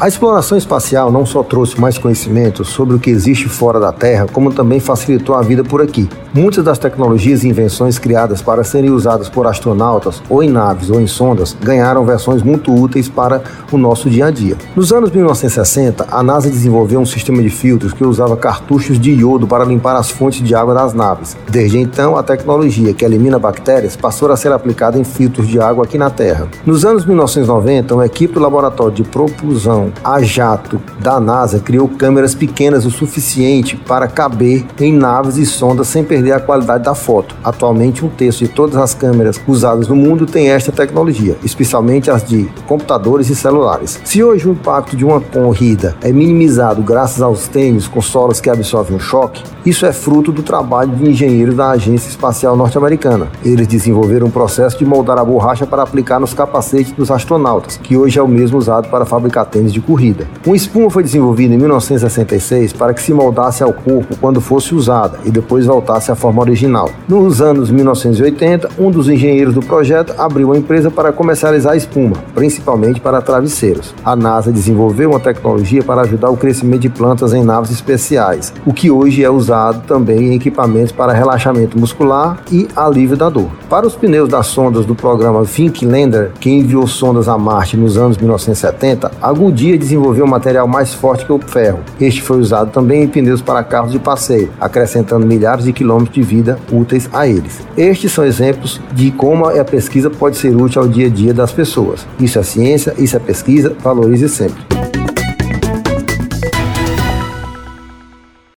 A exploração espacial não só trouxe mais conhecimento sobre o que existe fora da Terra, como também facilitou a vida por aqui. Muitas das tecnologias e invenções criadas para serem usadas por astronautas, ou em naves ou em sondas, ganharam versões muito úteis para o nosso dia a dia. Nos anos 1960, a NASA desenvolveu um sistema de filtros que usava cartuchos de iodo para limpar as fontes de água das naves. Desde então, a tecnologia que elimina bactérias passou a ser aplicada em filtros de água aqui na Terra. Nos anos 1990, uma equipe do laboratório de propulsão a jato da NASA criou câmeras pequenas o suficiente para caber em naves e sondas sem perder a qualidade da foto. Atualmente, um terço de todas as câmeras usadas no mundo tem esta tecnologia, especialmente as de computadores e celulares. Se hoje o impacto de uma corrida é minimizado graças aos tênis com solas que absorvem o choque, isso é fruto do trabalho de engenheiros da Agência Espacial Norte-Americana. Eles desenvolveram um processo de moldar a borracha para aplicar nos capacetes dos astronautas, que hoje é o mesmo usado para fabricar tênis de de corrida. Uma espuma foi desenvolvida em 1966 para que se moldasse ao corpo quando fosse usada e depois voltasse à forma original. Nos anos 1980, um dos engenheiros do projeto abriu uma empresa para comercializar a espuma, principalmente para travesseiros. A NASA desenvolveu uma tecnologia para ajudar o crescimento de plantas em naves especiais, o que hoje é usado também em equipamentos para relaxamento muscular e alívio da dor. Para os pneus das sondas do programa Finklander, que enviou sondas a Marte nos anos 1970, a dia desenvolveu um material mais forte que o ferro. Este foi usado também em pneus para carros de passeio, acrescentando milhares de quilômetros de vida úteis a eles. Estes são exemplos de como a pesquisa pode ser útil ao dia a dia das pessoas. Isso é ciência, isso é pesquisa, valorize sempre.